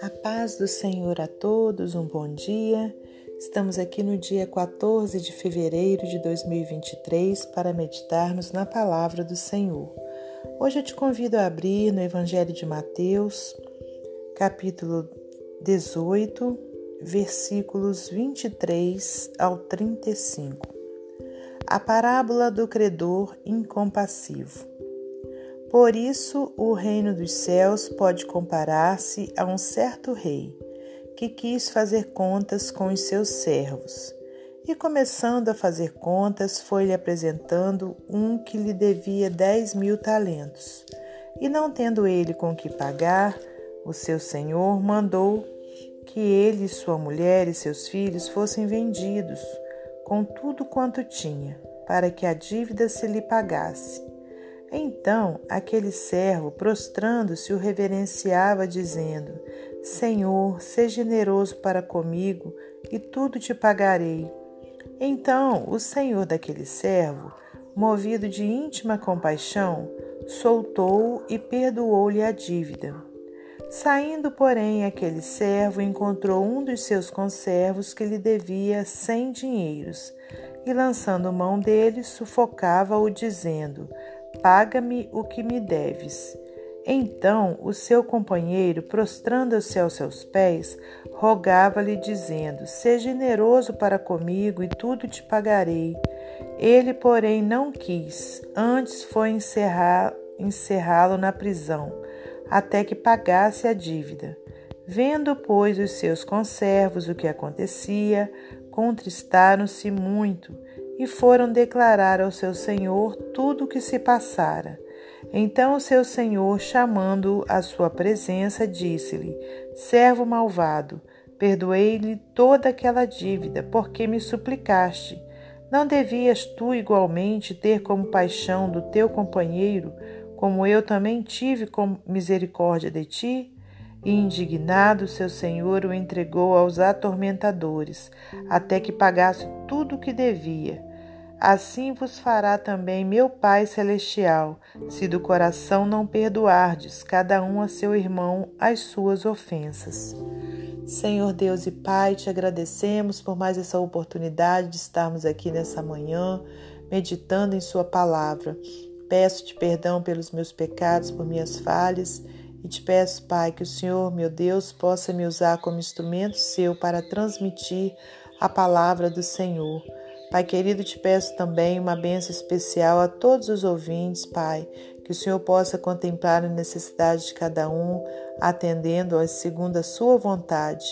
A paz do Senhor a todos, um bom dia. Estamos aqui no dia 14 de fevereiro de 2023 para meditarmos na palavra do Senhor. Hoje eu te convido a abrir no Evangelho de Mateus, capítulo 18, versículos 23 ao 35. A parábola do credor incompassivo. Por isso, o reino dos céus pode comparar-se a um certo rei que quis fazer contas com os seus servos. E começando a fazer contas, foi-lhe apresentando um que lhe devia dez mil talentos. E não tendo ele com que pagar, o seu senhor mandou que ele, sua mulher e seus filhos fossem vendidos, com tudo quanto tinha, para que a dívida se lhe pagasse então aquele servo, prostrando-se, o reverenciava, dizendo: Senhor, seja generoso para comigo e tudo te pagarei. Então o senhor daquele servo, movido de íntima compaixão, soltou-o e perdoou-lhe a dívida. Saindo, porém, aquele servo encontrou um dos seus conservos que lhe devia cem dinheiros, e lançando mão dele, sufocava-o, dizendo: Paga-me o que me deves. Então o seu companheiro, prostrando-se aos seus pés, rogava-lhe, dizendo: Seja generoso para comigo e tudo te pagarei. Ele, porém, não quis, antes foi encerrá-lo na prisão, até que pagasse a dívida. Vendo, pois, os seus conservos o que acontecia, contristaram-se muito e foram declarar ao seu senhor tudo o que se passara. Então seu senhor, chamando-o à sua presença, disse-lhe: Servo malvado, perdoei-lhe toda aquela dívida, porque me suplicaste. Não devias tu igualmente ter como paixão do teu companheiro, como eu também tive misericórdia de ti? E indignado, seu senhor o entregou aos atormentadores, até que pagasse tudo o que devia. Assim vos fará também meu Pai Celestial, se do coração não perdoardes cada um a seu irmão as suas ofensas. Senhor Deus e Pai, te agradecemos por mais essa oportunidade de estarmos aqui nessa manhã, meditando em Sua palavra. Peço-te perdão pelos meus pecados, por minhas falhas e te peço, Pai, que o Senhor, meu Deus, possa me usar como instrumento seu para transmitir a palavra do Senhor. Pai querido, te peço também uma benção especial a todos os ouvintes, Pai, que o Senhor possa contemplar a necessidade de cada um, atendendo-as segundo a sua vontade.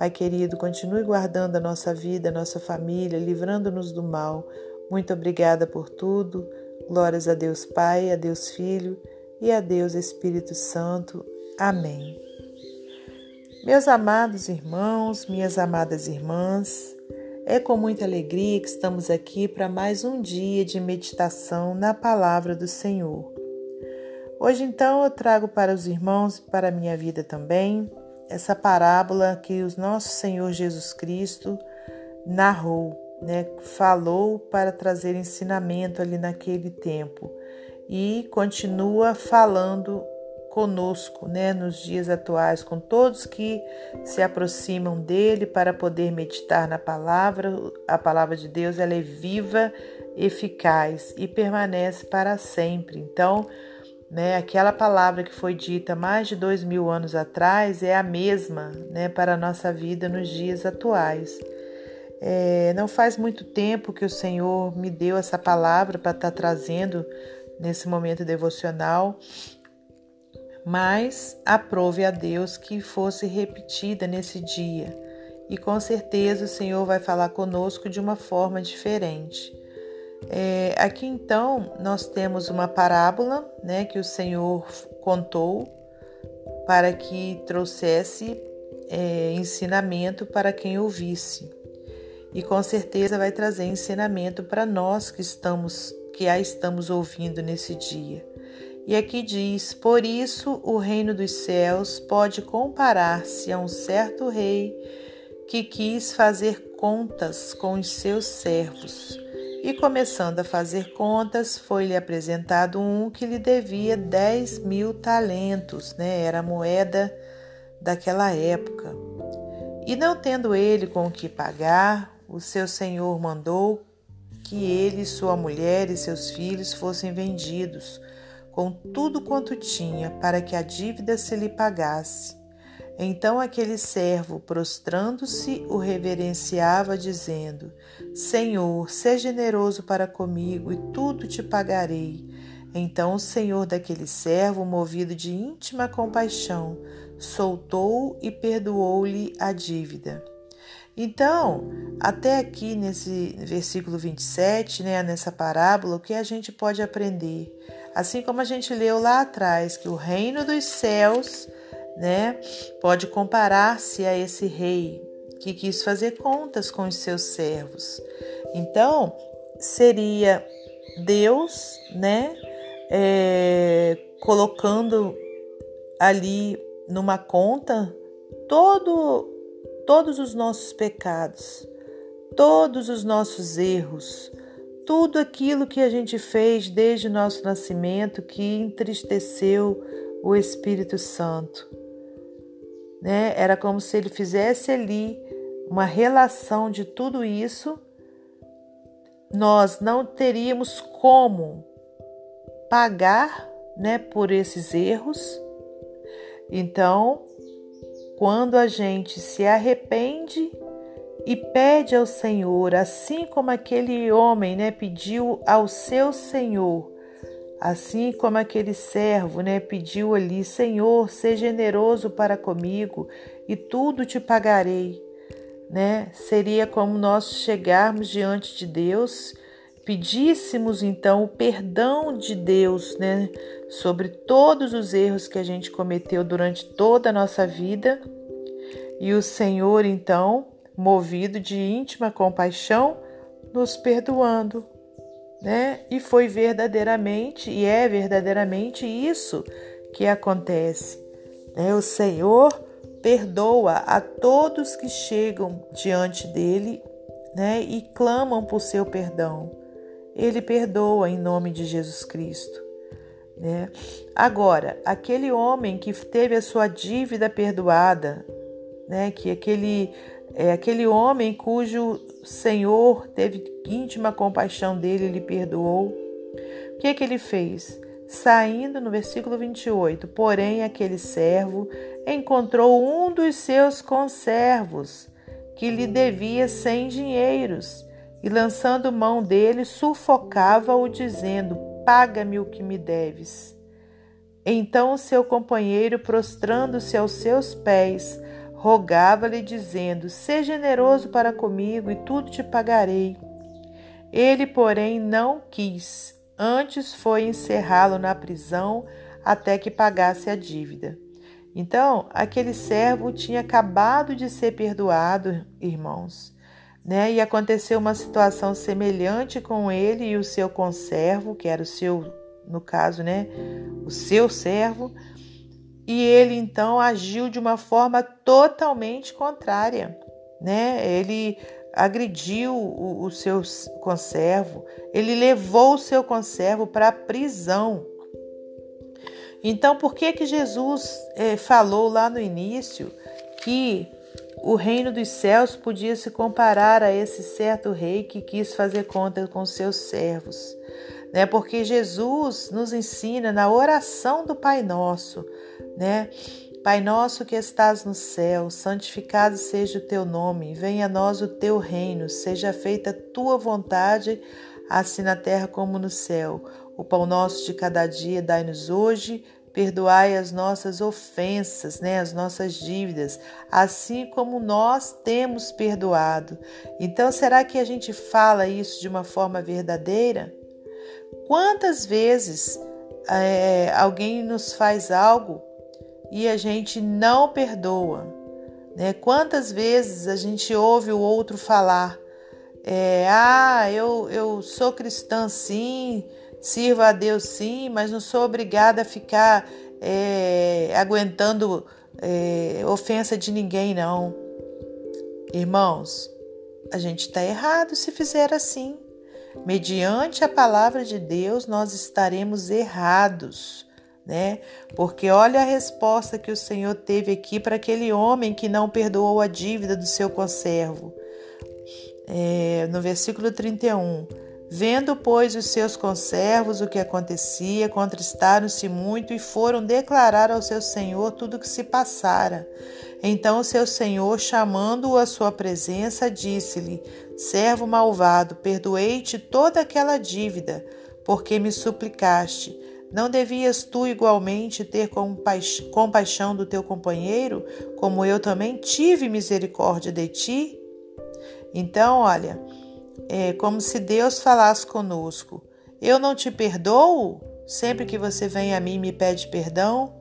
Pai querido, continue guardando a nossa vida, a nossa família, livrando-nos do mal. Muito obrigada por tudo. Glórias a Deus Pai, a Deus Filho e a Deus Espírito Santo. Amém. Meus amados irmãos, minhas amadas irmãs, é com muita alegria que estamos aqui para mais um dia de meditação na palavra do Senhor. Hoje, então, eu trago para os irmãos e para a minha vida também essa parábola que o nosso Senhor Jesus Cristo narrou, né? falou para trazer ensinamento ali naquele tempo e continua falando conosco, né, nos dias atuais, com todos que se aproximam dele para poder meditar na palavra. A palavra de Deus ela é viva, eficaz e permanece para sempre. Então, né, aquela palavra que foi dita mais de dois mil anos atrás é a mesma, né, para a nossa vida nos dias atuais. É, não faz muito tempo que o Senhor me deu essa palavra para estar tá trazendo nesse momento devocional mas aprove a Deus que fosse repetida nesse dia. E com certeza o Senhor vai falar conosco de uma forma diferente. É, aqui então nós temos uma parábola né, que o Senhor contou para que trouxesse é, ensinamento para quem ouvisse. E com certeza vai trazer ensinamento para nós que estamos que a estamos ouvindo nesse dia. E aqui diz: Por isso o reino dos céus pode comparar-se a um certo rei que quis fazer contas com os seus servos. E começando a fazer contas, foi-lhe apresentado um que lhe devia 10 mil talentos, né? Era a moeda daquela época. E não tendo ele com o que pagar, o seu senhor mandou que ele, sua mulher e seus filhos fossem vendidos, com tudo quanto tinha, para que a dívida se lhe pagasse. Então aquele servo, prostrando-se, o reverenciava, dizendo: Senhor, seja generoso para comigo e tudo te pagarei. Então o senhor daquele servo, movido de íntima compaixão, soltou e perdoou-lhe a dívida. Então, até aqui nesse versículo 27, né, nessa parábola, o que a gente pode aprender? Assim como a gente leu lá atrás, que o reino dos céus né, pode comparar-se a esse rei que quis fazer contas com os seus servos. Então, seria Deus, né, é, colocando ali numa conta todo, todos os nossos pecados, todos os nossos erros, tudo aquilo que a gente fez desde o nosso nascimento que entristeceu o Espírito Santo. Né? Era como se ele fizesse ali uma relação de tudo isso. Nós não teríamos como pagar né, por esses erros então, quando a gente se arrepende e pede ao Senhor, assim como aquele homem, né, pediu ao seu Senhor, assim como aquele servo, né, pediu ali, Senhor, seja generoso para comigo e tudo te pagarei, né? Seria como nós chegarmos diante de Deus pedíssemos então o perdão de Deus, né, sobre todos os erros que a gente cometeu durante toda a nossa vida, e o Senhor então, movido de íntima compaixão, nos perdoando, né? E foi verdadeiramente e é verdadeiramente isso que acontece, né? O Senhor perdoa a todos que chegam diante dele, né, e clamam por seu perdão ele perdoa em nome de Jesus Cristo. Né? Agora, aquele homem que teve a sua dívida perdoada, né? que aquele, é, aquele homem cujo Senhor teve íntima compaixão dele, ele perdoou. O que, é que ele fez? Saindo no versículo 28, porém aquele servo encontrou um dos seus conservos que lhe devia cem dinheiros e, lançando mão dele, sufocava-o, dizendo: Paga-me o que me deves. Então seu companheiro, prostrando-se aos seus pés, rogava-lhe, dizendo: Seja generoso para comigo e tudo te pagarei. Ele, porém, não quis, antes foi encerrá-lo na prisão até que pagasse a dívida. Então, aquele servo tinha acabado de ser perdoado, irmãos né? E aconteceu uma situação semelhante com ele e o seu conservo, que era o seu, no caso, né, o seu servo, e ele então agiu de uma forma totalmente contrária, né? Ele agrediu o, o seu conservo, ele levou o seu conservo para a prisão. Então, por que que Jesus eh, falou lá no início que o reino dos céus podia se comparar a esse certo rei que quis fazer conta com seus servos, né? Porque Jesus nos ensina na oração do Pai Nosso, né? Pai nosso que estás no céu, santificado seja o teu nome, venha a nós o teu reino, seja feita a tua vontade, assim na terra como no céu. O pão nosso de cada dia dai-nos hoje, Perdoai as nossas ofensas, né, as nossas dívidas, assim como nós temos perdoado. Então, será que a gente fala isso de uma forma verdadeira? Quantas vezes é, alguém nos faz algo e a gente não perdoa? Né? Quantas vezes a gente ouve o outro falar: é, Ah, eu, eu sou cristã sim, Sirva a Deus sim, mas não sou obrigada a ficar é, aguentando é, ofensa de ninguém, não. Irmãos, a gente está errado se fizer assim. mediante a palavra de Deus, nós estaremos errados, né? Porque olha a resposta que o Senhor teve aqui para aquele homem que não perdoou a dívida do seu conservo. É, no versículo 31. Vendo, pois, os seus conservos o que acontecia, contristaram-se muito e foram declarar ao seu senhor tudo o que se passara. Então o seu senhor, chamando-o à sua presença, disse-lhe: Servo malvado, perdoei-te toda aquela dívida, porque me suplicaste. Não devias tu igualmente ter compaixão do teu companheiro, como eu também tive misericórdia de ti? Então, olha, é como se Deus falasse conosco: Eu não te perdoo sempre que você vem a mim e me pede perdão?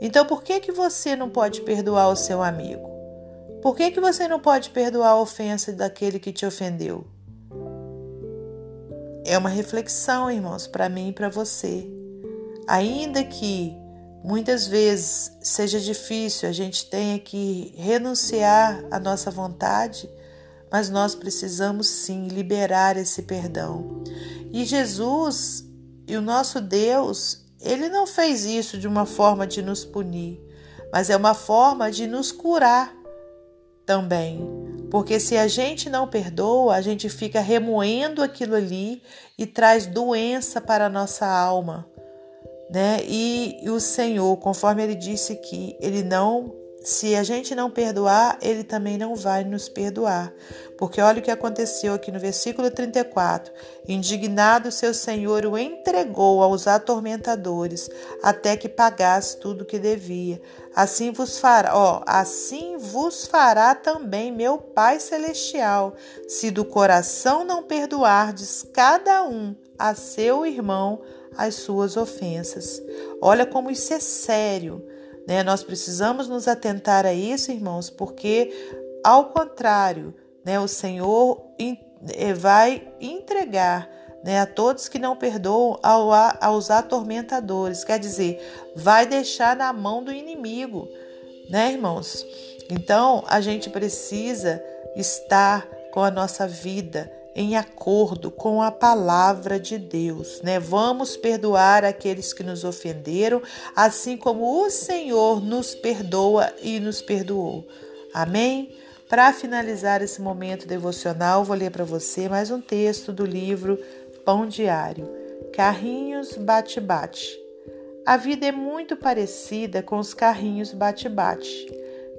Então, por que que você não pode perdoar o seu amigo? Por que que você não pode perdoar a ofensa daquele que te ofendeu? É uma reflexão, irmãos, para mim e para você. Ainda que muitas vezes seja difícil, a gente tenha que renunciar à nossa vontade, mas nós precisamos sim liberar esse perdão. E Jesus e o nosso Deus, ele não fez isso de uma forma de nos punir, mas é uma forma de nos curar também. Porque se a gente não perdoa, a gente fica remoendo aquilo ali e traz doença para a nossa alma. Né? E, e o Senhor, conforme ele disse que ele não se a gente não perdoar, ele também não vai nos perdoar. Porque olha o que aconteceu aqui no versículo 34. Indignado, seu senhor o entregou aos atormentadores, até que pagasse tudo o que devia. Assim vos fará, ó, assim vos fará também meu Pai celestial, se do coração não perdoardes cada um a seu irmão as suas ofensas. Olha como isso é sério. Né? Nós precisamos nos atentar a isso, irmãos, porque, ao contrário, né, o Senhor eh, vai entregar né, a todos que não perdoam ao, aos atormentadores, quer dizer, vai deixar na mão do inimigo, né, irmãos? Então, a gente precisa estar com a nossa vida em acordo com a palavra de Deus, né? Vamos perdoar aqueles que nos ofenderam, assim como o Senhor nos perdoa e nos perdoou. Amém? Para finalizar esse momento devocional, vou ler para você mais um texto do livro Pão Diário. Carrinhos bate-bate. A vida é muito parecida com os carrinhos bate-bate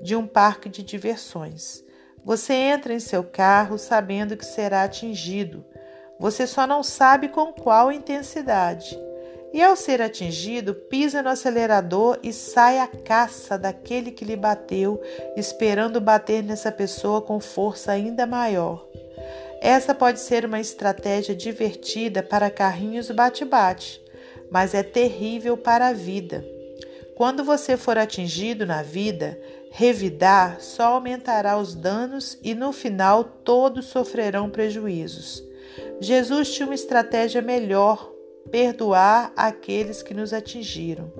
de um parque de diversões. Você entra em seu carro sabendo que será atingido. Você só não sabe com qual intensidade. E ao ser atingido, pisa no acelerador e sai à caça daquele que lhe bateu, esperando bater nessa pessoa com força ainda maior. Essa pode ser uma estratégia divertida para carrinhos bate-bate, mas é terrível para a vida. Quando você for atingido na vida, revidar só aumentará os danos e no final todos sofrerão prejuízos. Jesus tinha uma estratégia melhor: perdoar aqueles que nos atingiram.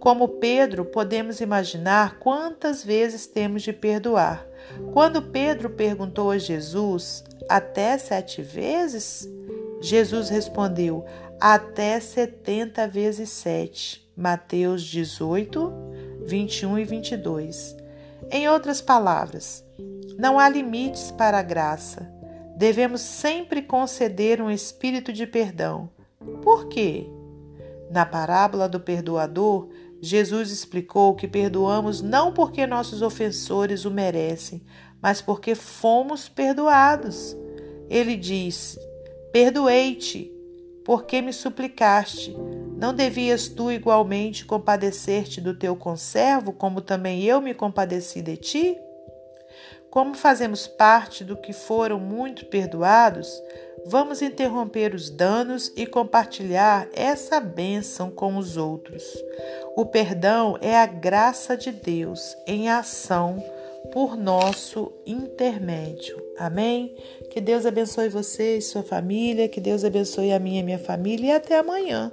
Como Pedro, podemos imaginar quantas vezes temos de perdoar. Quando Pedro perguntou a Jesus, até sete vezes? Jesus respondeu, até setenta vezes sete. Mateus 18, 21 e 22. Em outras palavras, não há limites para a graça. Devemos sempre conceder um espírito de perdão. Por quê? Na parábola do perdoador, Jesus explicou que perdoamos não porque nossos ofensores o merecem, mas porque fomos perdoados. Ele diz: Perdoei-te, porque me suplicaste. Não devias tu igualmente compadecer-te do teu conservo, como também eu me compadeci de ti? Como fazemos parte do que foram muito perdoados, vamos interromper os danos e compartilhar essa bênção com os outros. O perdão é a graça de Deus em ação por nosso intermédio. Amém? Que Deus abençoe você e sua família, que Deus abençoe a minha e minha família e até amanhã,